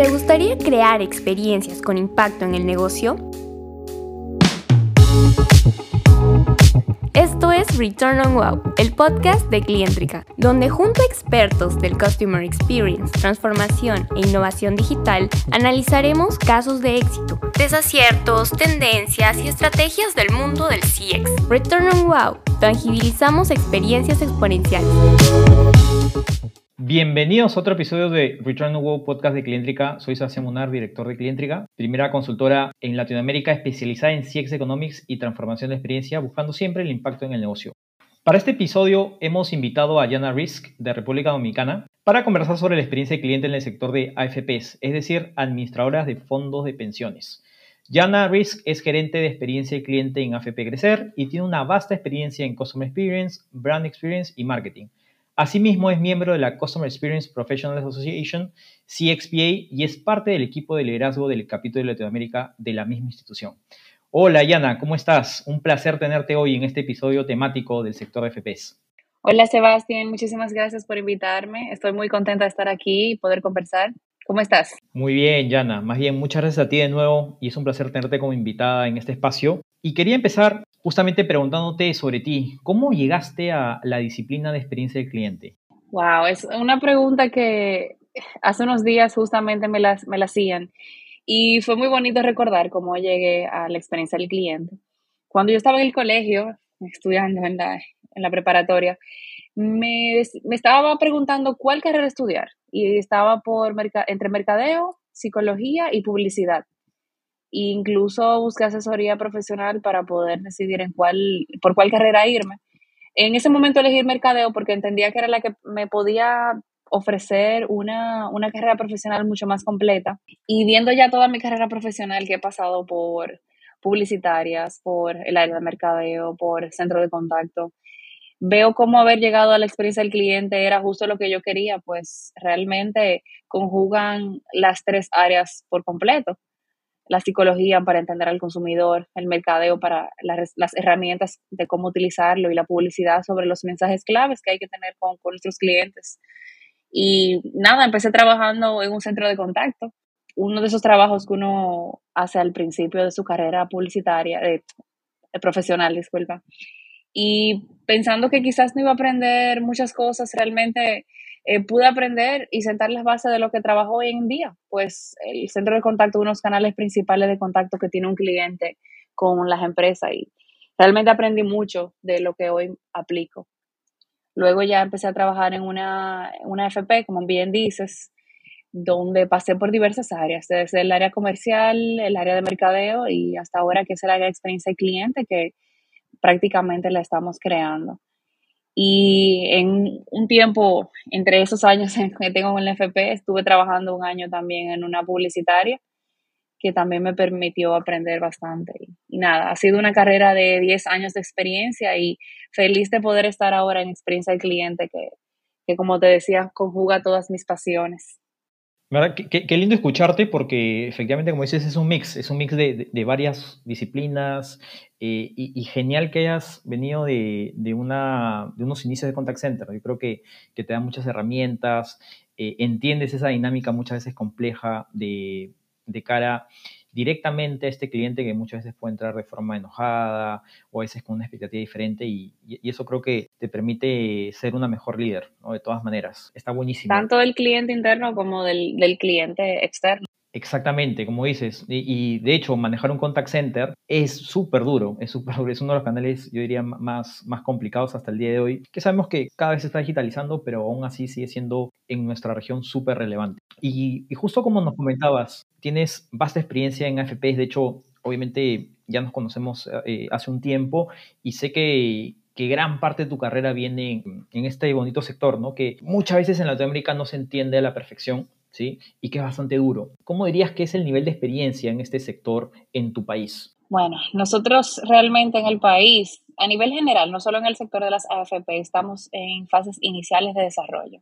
¿Te gustaría crear experiencias con impacto en el negocio? Esto es Return on Wow, el podcast de Clientrica, donde junto a expertos del Customer Experience, transformación e innovación digital, analizaremos casos de éxito, desaciertos, tendencias y estrategias del mundo del CX. Return on Wow, tangibilizamos experiencias exponenciales. Bienvenidos a otro episodio de Return on Wow Podcast de Clientrica. Soy Sebastián Munar, director de Clientrica, primera consultora en Latinoamérica especializada en CX Economics y transformación de experiencia, buscando siempre el impacto en el negocio. Para este episodio hemos invitado a Yana Risk de República Dominicana para conversar sobre la experiencia de cliente en el sector de AFPs, es decir, administradoras de fondos de pensiones. Yana Risk es gerente de experiencia de cliente en AFP Crecer y tiene una vasta experiencia en Customer Experience, Brand Experience y Marketing. Asimismo, es miembro de la Customer Experience Professionals Association, CXPA, y es parte del equipo de liderazgo del capítulo de Latinoamérica de la misma institución. Hola, Yana, ¿cómo estás? Un placer tenerte hoy en este episodio temático del sector de FPS. Hola, Sebastián, muchísimas gracias por invitarme. Estoy muy contenta de estar aquí y poder conversar. ¿Cómo estás? Muy bien, Yana. Más bien, muchas gracias a ti de nuevo y es un placer tenerte como invitada en este espacio. Y quería empezar justamente preguntándote sobre ti. ¿Cómo llegaste a la disciplina de experiencia del cliente? Wow, es una pregunta que hace unos días justamente me la, me la hacían y fue muy bonito recordar cómo llegué a la experiencia del cliente. Cuando yo estaba en el colegio, estudiando en la, en la preparatoria, me, me, estaba preguntando cuál carrera estudiar y estaba por entre mercadeo, psicología y publicidad incluso busqué asesoría profesional para poder decidir en cuál, por cuál carrera irme. En ese momento elegí mercadeo porque entendía que era la que me podía ofrecer una, una carrera profesional mucho más completa. Y viendo ya toda mi carrera profesional que he pasado por publicitarias, por el área de mercadeo, por centro de contacto, veo cómo haber llegado a la experiencia del cliente era justo lo que yo quería, pues realmente conjugan las tres áreas por completo la psicología para entender al consumidor, el mercadeo para las, herramientas de cómo utilizarlo y la publicidad sobre los mensajes claves que hay que tener con, nuestros clientes. Y nada, empecé trabajando en un centro de contacto, uno de esos trabajos que uno hace al principio de su carrera publicitaria, de, profesional, disculpa. Y pensando que quizás no iba a aprender muchas cosas, realmente eh, pude aprender y sentar las bases de lo que trabajo hoy en día. Pues el centro de contacto, unos canales principales de contacto que tiene un cliente con las empresas y realmente aprendí mucho de lo que hoy aplico. Luego ya empecé a trabajar en una, una FP, como bien dices, donde pasé por diversas áreas, desde el área comercial, el área de mercadeo y hasta ahora que es el área de experiencia de cliente que prácticamente la estamos creando. Y en un tiempo, entre esos años que tengo en el FP, estuve trabajando un año también en una publicitaria que también me permitió aprender bastante. Y, nada, ha sido una carrera de 10 años de experiencia y feliz de poder estar ahora en experiencia del cliente que, que como te decía, conjuga todas mis pasiones. Qué, lindo escucharte porque efectivamente, como dices, es un mix, es un mix de, varias disciplinas eh, y, genial que hayas venido de, una, de unos inicios de contact center. Yo creo que, te da muchas herramientas, eh, entiendes esa dinámica muchas veces compleja de, de cara directamente a este cliente que muchas veces puede entrar de forma enojada o a veces con una expectativa diferente y, eso creo que te permite ser una mejor líder. De todas maneras, está buenísimo. Tanto del cliente interno como del cliente externo. Exactamente, como dices. Y, de hecho, manejar un contact center es súper duro, es súper duro. Es uno de los canales, yo diría, más, más complicados hasta el día de hoy, que sabemos que cada vez se está digitalizando, pero aún así sigue siendo en nuestra región súper relevante. Y, justo como nos comentabas, tienes vasta experiencia en AFPs, de hecho, obviamente ya nos conocemos eh, hace un tiempo y sé que, que gran parte de tu carrera viene en, en este bonito sector, ¿no? Que muchas veces en Latinoamérica no se entiende a la perfección ¿sí? Y que es bastante duro. ¿Cómo dirías que es el nivel de experiencia en este sector en tu país? Bueno, nosotros realmente en el país, a nivel general, no solo en el sector de las AFP, estamos en fases iniciales de desarrollo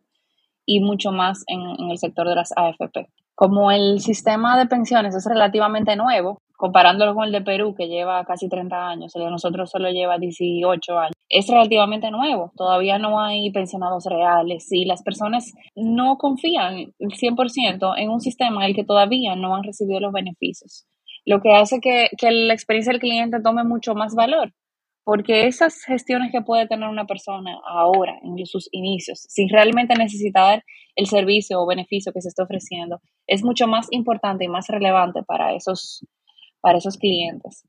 y mucho más en, en el sector de las AFP. Como el sistema de pensiones es relativamente nuevo, comparándolo con el de Perú, que lleva casi 30 años, el de nosotros solo lleva 18 años, es relativamente nuevo, todavía no hay pensionados reales y las personas no confían 100% en un sistema en el que todavía no han recibido los beneficios, lo que hace que, que la experiencia del cliente tome mucho más valor, porque esas gestiones que puede tener una persona ahora, en sus inicios, sin realmente necesitar el servicio o beneficio que se está ofreciendo, es mucho más importante y más relevante para esos, para esos clientes.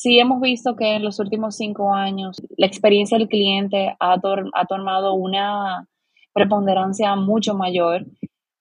Sí hemos visto que en los últimos cinco años la experiencia del cliente ha, ha tomado una preponderancia mucho mayor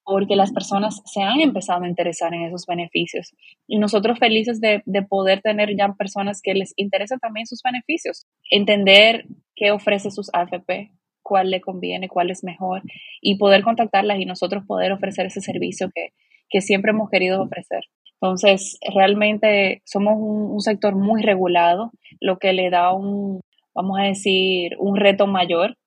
porque las personas se han empezado a interesar en esos beneficios. Y nosotros felices de, de, poder tener ya personas que les interesan también sus beneficios, entender qué ofrece sus AFP, cuál le conviene, cuál es mejor, y poder contactarlas y nosotros poder ofrecer ese servicio que, que siempre hemos querido ofrecer. Entonces, realmente somos un, sector muy regulado, lo que le da un, vamos a decir, un reto mayor,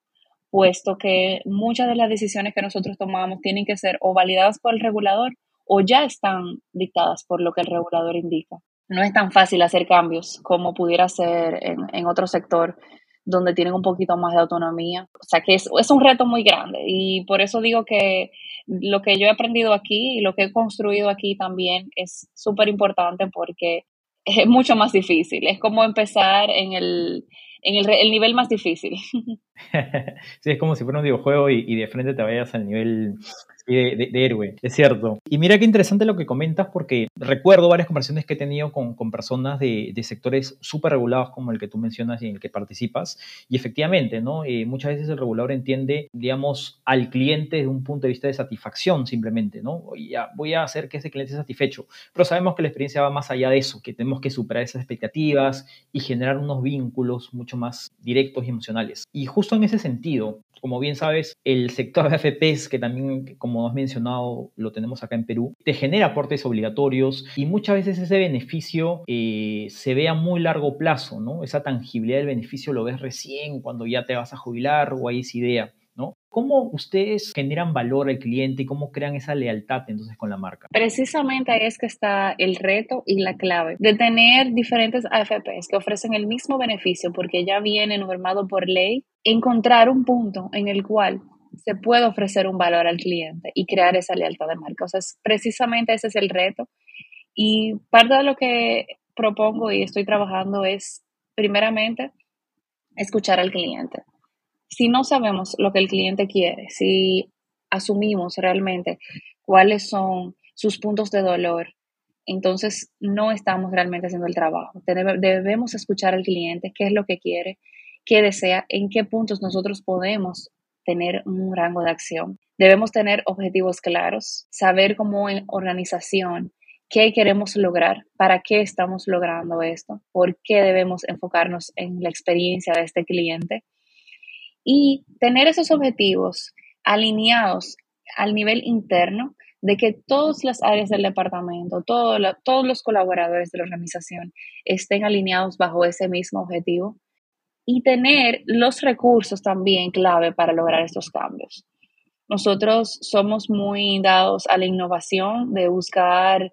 puesto que muchas de las decisiones que nosotros tomamos tienen que ser o validadas por el regulador o ya están dictadas por lo que el regulador indica. No es tan fácil hacer cambios como pudiera ser en, en otro sector donde tienen un poquito más de autonomía. O sea que es, es un reto muy grande y por eso digo que lo que yo he aprendido aquí y lo que he construido aquí también es súper importante porque es mucho más difícil. Es como empezar en el, en el, el nivel más difícil. sí, es como si fuera un videojuego y, y, de frente te vayas al nivel de, héroe, es cierto. Y mira qué interesante lo que comentas porque recuerdo varias conversaciones que he tenido con, con personas de, de sectores súper regulados como el que tú mencionas y en el que participas. Y efectivamente, ¿no? Eh, muchas veces el regulador entiende, digamos, al cliente desde un punto de vista de satisfacción simplemente, ¿no? Ya, voy a hacer que ese cliente esté satisfecho. Pero sabemos que la experiencia va más allá de eso, que tenemos que superar esas expectativas y generar unos vínculos mucho más directos y emocionales. Y justo en ese sentido, como bien sabes, el sector de AFPs, que también, como has mencionado, lo tenemos acá en Perú, te genera aportes obligatorios y muchas veces ese beneficio eh, se ve a muy largo plazo, ¿no? Esa tangibilidad del beneficio lo ves recién cuando ya te vas a jubilar o hay esa idea. ¿Cómo ustedes generan valor al cliente y cómo crean esa lealtad entonces con la marca? Precisamente ahí es que está el reto y la clave de tener diferentes AFPs que ofrecen el mismo beneficio porque ya viene normado por ley, encontrar un punto en el cual se puede ofrecer un valor al cliente y crear esa lealtad de marca. O sea, precisamente ese es el reto. Y parte de lo que propongo y estoy trabajando es, primeramente, escuchar al cliente si no sabemos lo que el cliente quiere, si asumimos realmente cuáles son sus puntos de dolor, entonces no estamos realmente haciendo el trabajo. Debemos escuchar al cliente, qué es lo que quiere, qué desea, en qué puntos nosotros podemos tener un rango de acción. Debemos tener objetivos claros, saber como organización qué queremos lograr, para qué estamos logrando esto, por qué debemos enfocarnos en la experiencia de este cliente y tener esos objetivos alineados al nivel interno de que todas las áreas del departamento, todos los colaboradores de la organización estén alineados bajo ese mismo objetivo y tener los recursos también clave para lograr estos cambios. Nosotros somos muy dados a la innovación, de buscar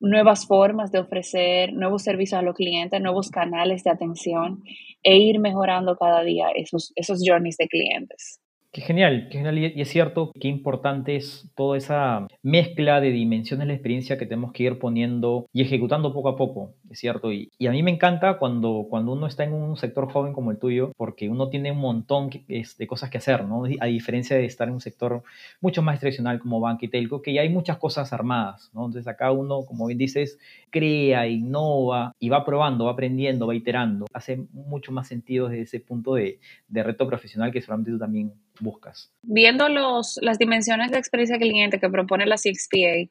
nuevas formas de ofrecer nuevos servicios a los clientes, nuevos canales de atención e ir mejorando cada día esos, esos journeys de clientes. Qué genial, qué genial. Y es cierto qué importante es toda esa mezcla de dimensiones de la experiencia que tenemos que ir poniendo y ejecutando poco a poco, es cierto. Y, y a mí me encanta cuando, cuando uno está en un sector joven como el tuyo, porque uno tiene un montón de cosas que hacer, ¿no? A diferencia de estar en un sector mucho más tradicional como banca y telco, que ya hay muchas cosas armadas, ¿no? Entonces acá uno, como bien dices, crea, innova y va probando, va aprendiendo, va iterando. Hace mucho más sentido desde ese punto de, de reto profesional que seguramente tú también buscas. Viendo los, las dimensiones de experiencia cliente que propone la CXPA,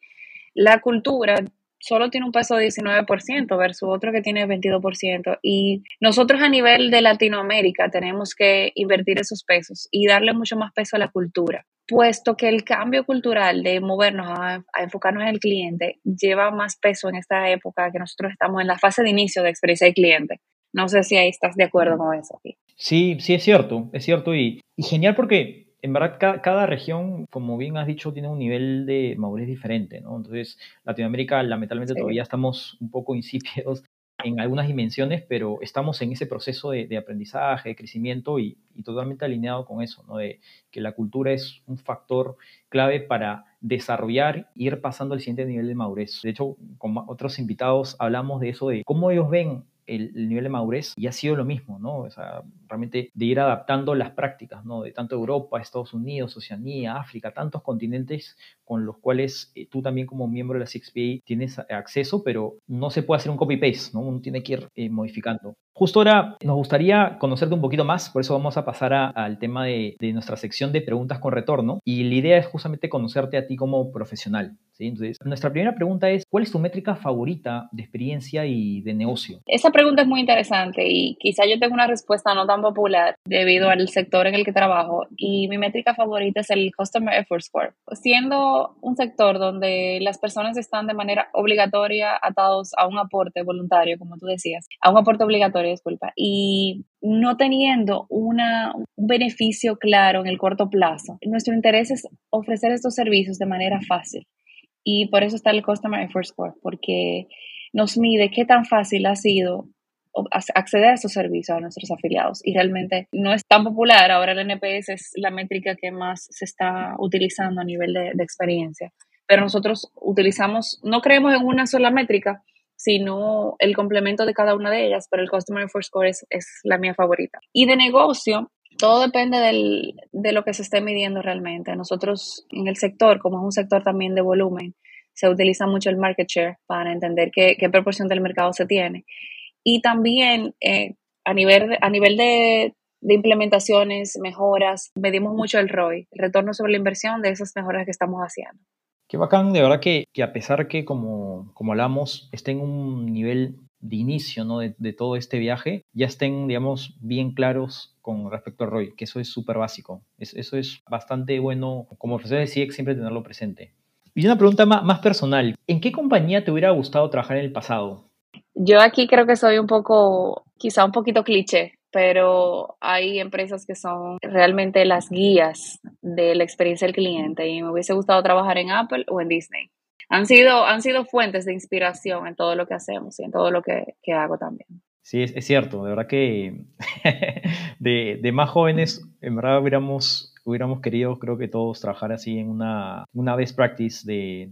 la cultura solo tiene un peso de 19% versus otro que tiene 22%. Y nosotros a nivel de Latinoamérica tenemos que invertir esos pesos y darle mucho más peso a la cultura, puesto que el cambio cultural de movernos a, enfocarnos en el cliente lleva más peso en esta época que nosotros estamos en la fase de inicio de experiencia de cliente. No sé si ahí estás de acuerdo con eso. Sí, sí, es cierto, es cierto. Y, y genial porque en verdad cada, región, como bien has dicho, tiene un nivel de madurez diferente, ¿no? Entonces, Latinoamérica, lamentablemente, todavía estamos un poco insípidos en algunas dimensiones, pero estamos en ese proceso de, aprendizaje, de crecimiento y, totalmente alineado con eso, ¿no? de que la cultura es un factor clave para desarrollar ir pasando al siguiente nivel de madurez. De hecho, con otros invitados hablamos de eso, de cómo ellos ven el, nivel de madurez y ha sido lo mismo, ¿no? O sea, realmente de ir adaptando las prácticas, ¿no? De tanto Europa, Estados Unidos, Oceanía, África, tantos continentes con los cuales eh, tú también como miembro de la CXPA tienes acceso, pero no se puede hacer un copy-paste, ¿no? Uno tiene que ir eh, modificando. Justo ahora nos gustaría conocerte un poquito más, por eso vamos a pasar al tema de, de nuestra sección de preguntas con retorno y la idea es justamente conocerte a ti como profesional. Entonces, nuestra primera pregunta es, ¿cuál es tu métrica favorita de experiencia y de negocio? Esa pregunta es muy interesante y quizá yo tengo una respuesta no tan popular debido al sector en el que trabajo y mi métrica favorita es el Customer Effort Score. Siendo un sector donde las personas están de manera obligatoria atados a un aporte voluntario, como tú decías, a un aporte obligatorio, disculpa, y no teniendo una, un beneficio claro en el corto plazo, nuestro interés es ofrecer estos servicios de manera fácil. Y por eso está el Customer Effort Score, porque nos mide qué tan fácil ha sido acceder a esos servicios a nuestros afiliados. Y realmente no es tan popular. Ahora el NPS es la métrica que más se está utilizando a nivel de, experiencia. Pero nosotros utilizamos, no creemos en una sola métrica, sino el complemento de cada una de ellas, pero el Customer Effort Score es, es la mía favorita. Y de negocio, todo depende del, de lo que se esté midiendo realmente. Nosotros en el sector, como es un sector también de volumen, se utiliza mucho el market share para entender qué, qué proporción del mercado se tiene. Y también eh, a nivel, a nivel de, implementaciones, mejoras, medimos mucho el ROI, el retorno sobre la inversión de esas mejoras que estamos haciendo. Qué bacán, de verdad que, que a pesar que, como, como hablamos, esté en un nivel de inicio ¿no? de, de, todo este viaje, ya estén, digamos, bien claros con respecto al ROI, que eso es súper básico. eso es bastante bueno, como profesor de siempre tenerlo presente. Y una pregunta más personal, ¿en qué compañía te hubiera gustado trabajar en el pasado? Yo aquí creo que soy un poco, quizá un poquito cliché, pero hay empresas que son realmente las guías de la experiencia del cliente y me hubiese gustado trabajar en Apple o en Disney. Han sido, han sido fuentes de inspiración en todo lo que hacemos y en todo lo que, que hago también. Sí, es, cierto, de verdad que de, de, más jóvenes, en verdad hubiéramos, hubiéramos querido, creo que todos, trabajar así en una, una best practice de,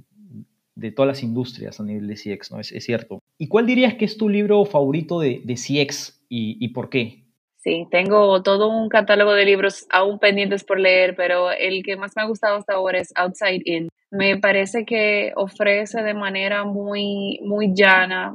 de todas las industrias a nivel de CX, ¿no? Es, es, cierto. ¿Y cuál dirías que es tu libro favorito de, de CX y, y, por qué? Sí, tengo todo un catálogo de libros aún pendientes por leer, pero el que más me ha gustado hasta ahora es Outside In. Me parece que ofrece de manera muy, muy llana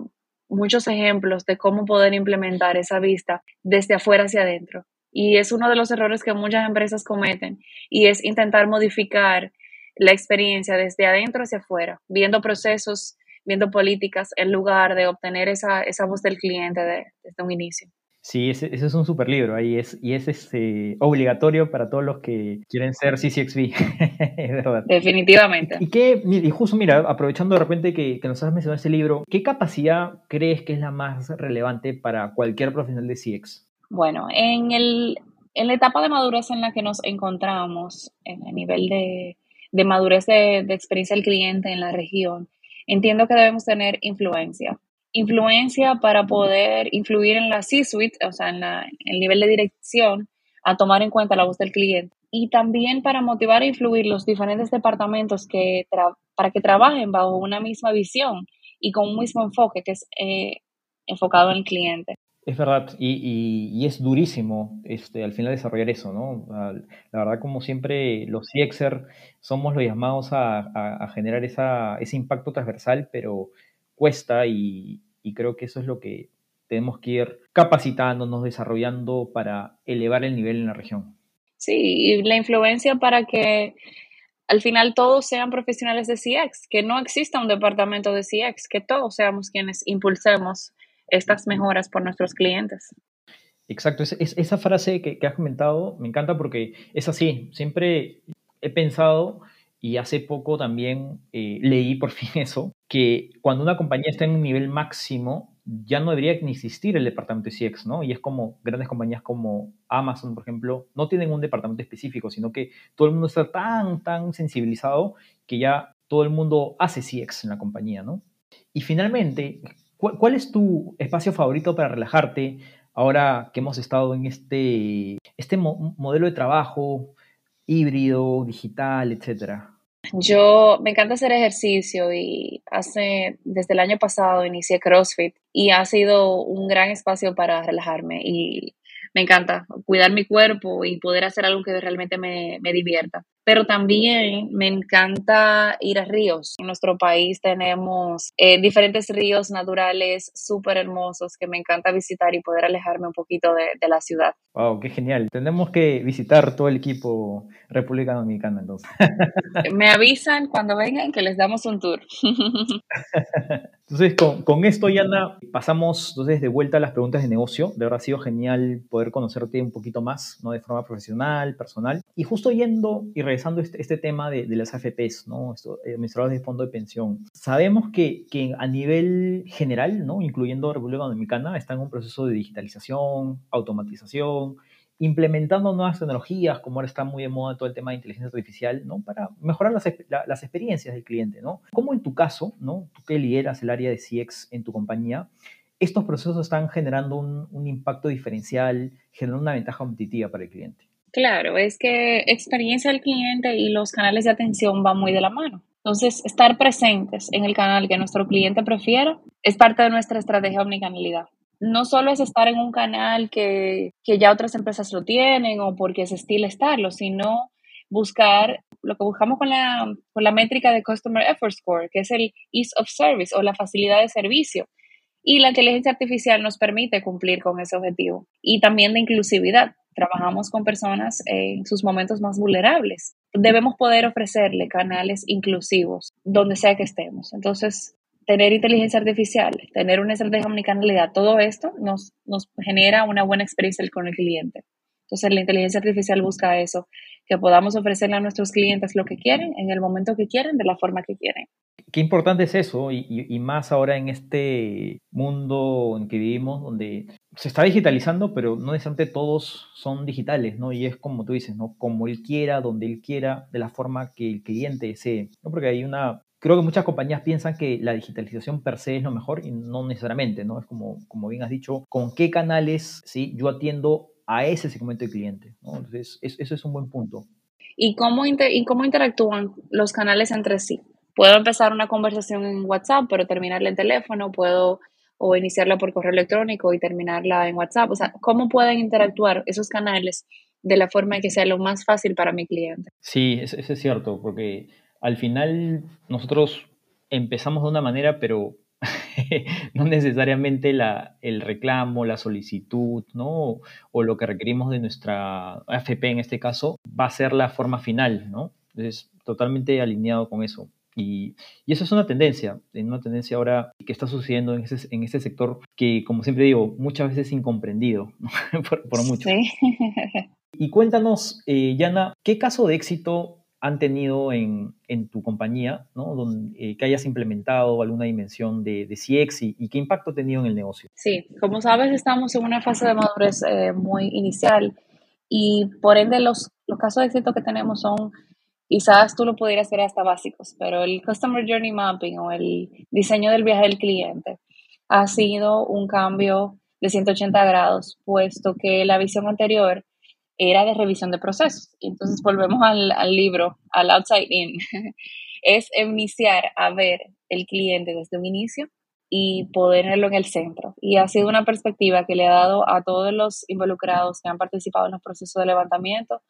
muchos ejemplos de cómo poder implementar esa vista desde afuera hacia adentro. Y es uno de los errores que muchas empresas cometen y es intentar modificar la experiencia desde adentro hacia afuera, viendo procesos, viendo políticas, en lugar de obtener esa, esa voz del cliente desde un inicio. Sí, ese, es un super libro ahí es, y es este, obligatorio para todos los que quieren ser CCXB, verdad. Definitivamente. Y, qué, y justo mira, aprovechando de repente que, que, nos has mencionado ese libro, ¿qué capacidad crees que es la más relevante para cualquier profesional de CX? Bueno, en, el, en la etapa de madurez en la que nos encontramos, en el nivel de, de madurez de, de experiencia del cliente en la región, entiendo que debemos tener influencia. Influencia para poder influir en la C-suite, o sea, en, el nivel de dirección, a tomar en cuenta la voz del cliente. Y también para motivar e influir los diferentes departamentos que para que trabajen bajo una misma visión y con un mismo enfoque que es eh, enfocado en el cliente. Es verdad, y, y, es durísimo este, al final desarrollar eso, ¿no? La verdad, como siempre, los CXer somos los llamados a, a, generar esa, ese impacto transversal, pero cuesta y, y, creo que eso es lo que tenemos que ir capacitándonos, desarrollando para elevar el nivel en la región. Sí, y la influencia para que al final todos sean profesionales de CX, que no exista un departamento de CX, que todos seamos quienes impulsemos estas mejoras por nuestros clientes. Exacto, es, esa frase que, has comentado me encanta porque es así, siempre he pensado y hace poco también eh, leí por fin eso, que cuando una compañía está en un nivel máximo, ya no debería ni existir el departamento de CX, ¿no? Y es como grandes compañías como Amazon, por ejemplo, no tienen un departamento específico, sino que todo el mundo está tan, tan sensibilizado que ya todo el mundo hace CX en la compañía, ¿no? Y finalmente, ¿Cuál, es tu espacio favorito para relajarte ahora que hemos estado en este, este modelo de trabajo híbrido, digital, etcétera? Yo me encanta hacer ejercicio y hace desde el año pasado inicié CrossFit y ha sido un gran espacio para relajarme y me encanta cuidar mi cuerpo y poder hacer algo que realmente me, me divierta pero también me encanta ir a ríos. En nuestro país tenemos eh, diferentes ríos naturales súper hermosos que me encanta visitar y poder alejarme un poquito de, de, la ciudad. ¡Wow! ¡Qué genial! Tenemos que visitar todo el equipo República Dominicana entonces. me avisan cuando vengan que les damos un tour. entonces, con, con, esto, Yana, pasamos entonces de vuelta a las preguntas de negocio. De verdad ha sido genial poder conocerte un poquito más, ¿no? De forma profesional, personal. Y justo yendo y regresando este, este tema de, las AFPs, ¿no? Eh, administradores de fondo de pensión, sabemos que, que, a nivel general, ¿no? incluyendo República Dominicana, está en un proceso de digitalización, automatización, implementando nuevas tecnologías, como ahora está muy de moda todo el tema de inteligencia artificial, ¿no? Para mejorar las, las experiencias del cliente, ¿no? ¿Cómo en tu caso, ¿no? Tú que lideras el área de CX en tu compañía, estos procesos están generando un, impacto diferencial, generando una ventaja competitiva para el cliente? Claro, es que experiencia del cliente y los canales de atención van muy de la mano. Entonces, estar presentes en el canal que nuestro cliente prefiera es parte de nuestra estrategia omnicanalidad. No solo es estar en un canal que, que ya otras empresas lo tienen o porque es estilo estarlo, sino buscar lo que buscamos con la, con la métrica de Customer Effort Score, que es el ease of service o la facilidad de servicio. Y la inteligencia artificial nos permite cumplir con ese objetivo. Y también de inclusividad trabajamos con personas en sus momentos más vulnerables. Debemos poder ofrecerle canales inclusivos donde sea que estemos. Entonces, tener inteligencia artificial, tener una estrategia omnicanalidad, todo esto nos, nos genera una buena experiencia con el cliente. Entonces, la inteligencia artificial busca eso, que podamos ofrecerle a nuestros clientes lo que quieren, en el momento que quieren, de la forma que quieren. Qué importante es eso, y, y, más ahora en este mundo en que vivimos, donde se está digitalizando, pero no necesariamente todos son digitales, ¿no? Y es como tú dices, ¿no? Como él quiera, donde él quiera, de la forma que el cliente desee, ¿no? Porque hay una... Creo que muchas compañías piensan que la digitalización per se es lo mejor y no necesariamente, ¿no? Es como, como bien has dicho, con qué canales, ¿sí? Yo atiendo a ese segmento de cliente, ¿no? Entonces, eso es un buen punto. ¿Y cómo, ¿Y cómo interactúan los canales entre sí? Puedo empezar una conversación en WhatsApp, pero terminarla en teléfono, puedo o iniciarla por correo electrónico y terminarla en WhatsApp. O sea, ¿cómo pueden interactuar esos canales de la forma que sea lo más fácil para mi cliente? Sí, eso, es cierto, porque al final nosotros empezamos de una manera, pero no necesariamente la, el reclamo, la solicitud, ¿no? O, lo que requerimos de nuestra AFP en este caso va a ser la forma final, ¿no? Entonces, totalmente alineado con eso. Y, eso es una tendencia, una tendencia ahora que está sucediendo en ese, en ese sector que, como siempre digo, muchas veces incomprendido por, por mucho. Y cuéntanos, eh, Yana, ¿qué caso de éxito han tenido en, en tu compañía, ¿no? Donde, eh, que hayas implementado alguna dimensión de, de CX y, qué impacto ha tenido en el negocio? Sí, como sabes, estamos en una fase de madurez eh, muy inicial y por ende los, los casos de éxito que tenemos son quizás tú lo pudieras ver hasta básicos, pero el Customer Journey Mapping o el diseño del viaje del cliente ha sido un cambio de 180 grados, puesto que la visión anterior era de revisión de procesos. Y entonces volvemos al, libro, al outside in. es iniciar a ver el cliente desde un inicio y ponerlo en el centro. Y ha sido una perspectiva que le ha dado a todos los involucrados que han participado en los procesos de levantamiento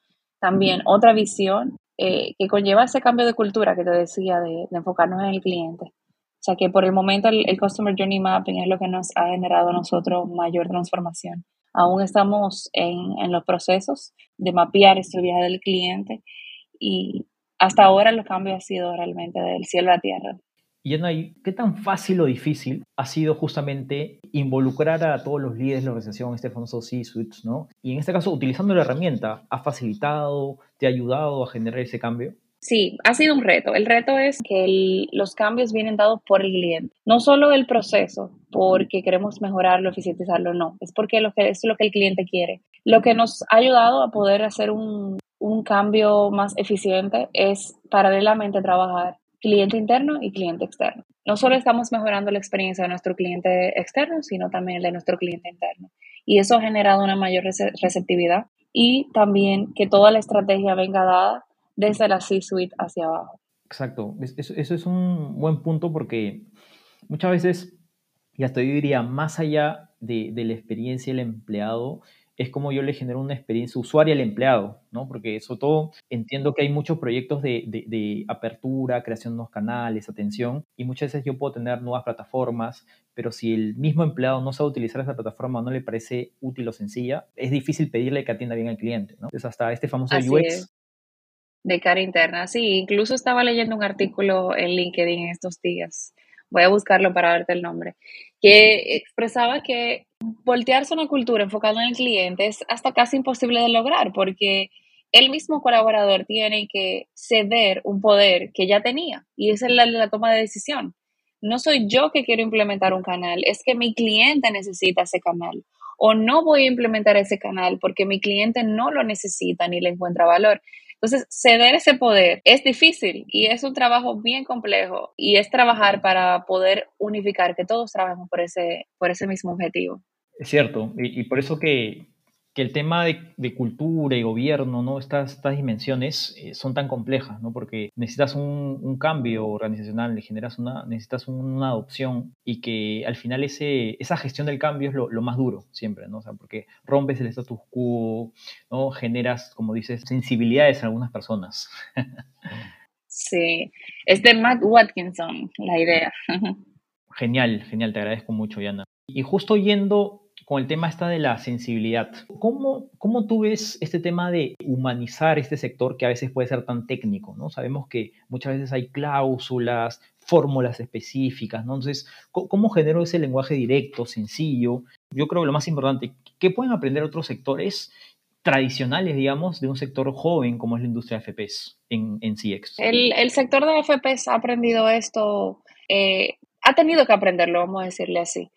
también otra visión eh, que conlleva ese cambio de cultura que te decía de, enfocarnos en el cliente. O sea que por el momento el, Customer Journey Mapping es lo que nos ha generado a nosotros mayor transformación. Aún estamos en, en los procesos de mapear este viaje del cliente y hasta ahora los cambios han sido realmente del cielo a la tierra. Y Yanay, ¿qué tan fácil o difícil ha sido justamente involucrar a todos los líderes de la organización, este famoso C-Suites, ¿no? Y en este caso, utilizando la herramienta, ¿ha facilitado, te ha ayudado a generar ese cambio? Sí, ha sido un reto. El reto es que los cambios vienen dados por el cliente. No solo del proceso, porque queremos mejorarlo, eficientizarlo, no. Es porque lo que, es lo que el cliente quiere. Lo que nos ha ayudado a poder hacer un, un cambio más eficiente es paralelamente trabajar cliente interno y cliente externo. no solo estamos mejorando la experiencia de nuestro cliente externo, sino también de nuestro cliente interno. Y eso ha generado una mayor receptividad y también que toda la estrategia venga dada desde la C-suite hacia abajo. Exacto, eso, es un buen punto porque muchas veces, y hasta yo diría, más allá de, de la experiencia del empleado, es como yo le genero una experiencia usuaria al empleado, ¿no? Porque sobre todo entiendo que hay muchos proyectos de, apertura, creación de nuevos canales, atención, y muchas veces yo puedo tener nuevas plataformas, pero si el mismo empleado no sabe utilizar esa plataforma o no le parece útil o sencilla, es difícil pedirle que atienda bien al cliente, ¿no? Entonces hasta este famoso UX... De cara interna, sí. Incluso estaba leyendo un artículo en LinkedIn estos días voy a buscarlo para darte el nombre, que expresaba que voltearse una cultura enfocada en el cliente es hasta casi imposible de lograr porque el mismo colaborador tiene que ceder un poder que ya tenía y esa es la, la toma de decisión. No soy yo que quiero implementar un canal, es que mi cliente necesita ese canal o no voy a implementar ese canal porque mi cliente no lo necesita ni le encuentra valor. Entonces, ceder ese poder es difícil y es un trabajo bien complejo y es trabajar para poder unificar, que todos trabajemos por ese, por ese mismo objetivo. Es cierto, y, por eso que, el tema de, cultura y gobierno, ¿no? estas, estas dimensiones eh, son tan complejas, ¿no? porque necesitas un, cambio organizacional, generas una, necesitas una adopción y que al final ese, esa gestión del cambio es lo, más duro siempre, ¿no? sea, porque rompes el status quo, ¿no? generas, como dices, sensibilidades en algunas personas. Sí, es de Matt Watkinson la idea. Genial, genial, te agradezco mucho, Yana. Y justo yendo con el tema esta de la sensibilidad. ¿Cómo, ¿Cómo tú ves este tema de humanizar este sector que a veces puede ser tan técnico? ¿no? Sabemos que muchas veces hay cláusulas, fórmulas específicas, ¿no? Entonces, ¿cómo, genero ese lenguaje directo, sencillo? Yo creo que lo más importante, ¿qué pueden aprender otros sectores tradicionales, digamos, de un sector joven como es la industria de FPS en, en CX? El, el sector de FPS ha aprendido esto, eh, ha tenido que aprenderlo, vamos a decirle así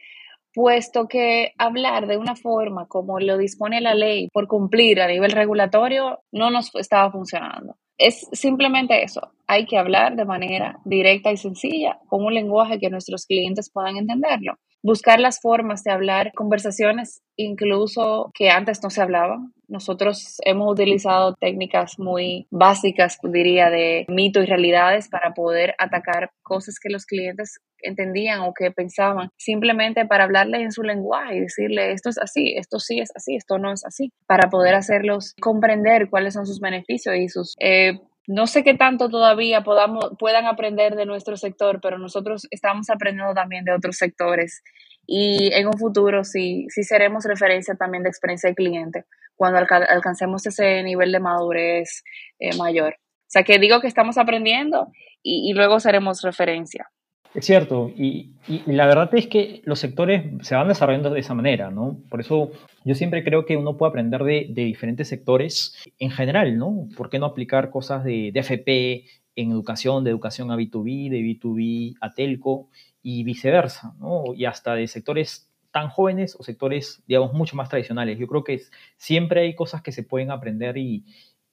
puesto que hablar de una forma como lo dispone la ley por cumplir a nivel regulatorio no nos estaba funcionando. Es simplemente eso, hay que hablar de manera directa y sencilla, con un lenguaje que nuestros clientes puedan entenderlo. Buscar las formas de hablar, conversaciones incluso que antes no se hablaban. Nosotros hemos utilizado técnicas muy básicas, diría, de mito y realidades para poder atacar cosas que los clientes entendían o que pensaban, simplemente para hablarles en su lenguaje y decirle esto es así, esto sí es así, esto no es así, para poder hacerlos comprender cuáles son sus beneficios y sus... Eh, no sé qué tanto todavía podamos, puedan aprender de nuestro sector, pero nosotros estamos aprendiendo también de otros sectores y en un futuro sí, sí seremos referencia también de experiencia de cliente cuando alcancemos ese nivel de madurez eh, mayor. O sea que digo que estamos aprendiendo y luego seremos referencia. Es cierto, y, la verdad es que los sectores se van desarrollando de esa manera, ¿no? Por eso yo siempre creo que uno puede aprender de, diferentes sectores en general, ¿no? ¿Por qué no aplicar cosas de, de, FP en educación, de educación a B2B, de B2B a telco y viceversa, ¿no? Y hasta de sectores tan jóvenes o sectores, digamos, mucho más tradicionales. Yo creo que siempre hay cosas que se pueden aprender y,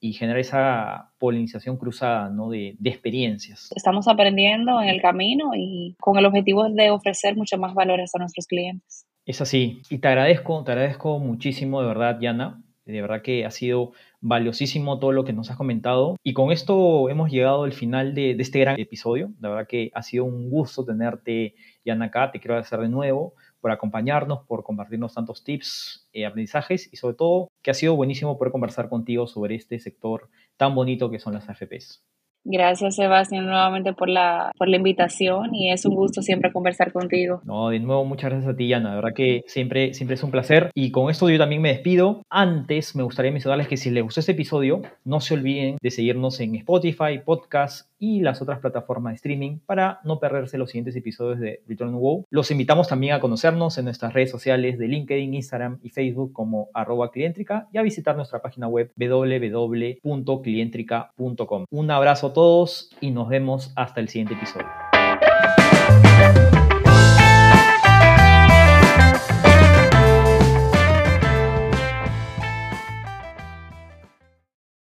y generar esa polinización cruzada ¿no? de, de, experiencias. Estamos aprendiendo en el camino y con el objetivo de ofrecer mucho más valores a nuestros clientes. Es así. Y te agradezco, te agradezco muchísimo, de verdad, Yana. De verdad que ha sido valiosísimo todo lo que nos has comentado. Y con esto hemos llegado al final de, de este gran episodio. De verdad que ha sido un gusto tenerte, Yana, acá. Te quiero agradecer de nuevo por acompañarnos, por compartirnos tantos tips, y aprendizajes y sobre todo que ha sido buenísimo poder conversar contigo sobre este sector tan bonito que son las AFPs. Gracias, Sebastián, nuevamente por la, por la invitación y es un gusto siempre conversar contigo. No, de nuevo, muchas gracias a ti, Yana. De verdad que siempre, siempre es un placer. Y con esto yo también me despido. Antes, me gustaría mencionarles que si les gustó este episodio, no se olviden de seguirnos en Spotify, Podcast y las otras plataformas de streaming para no perderse los siguientes episodios de Return WoW. Los invitamos también a conocernos en nuestras redes sociales de LinkedIn, Instagram y Facebook como arroba clientrica y a visitar nuestra página web www.clientrica.com. Un abrazo todos y nos vemos hasta el siguiente episodio.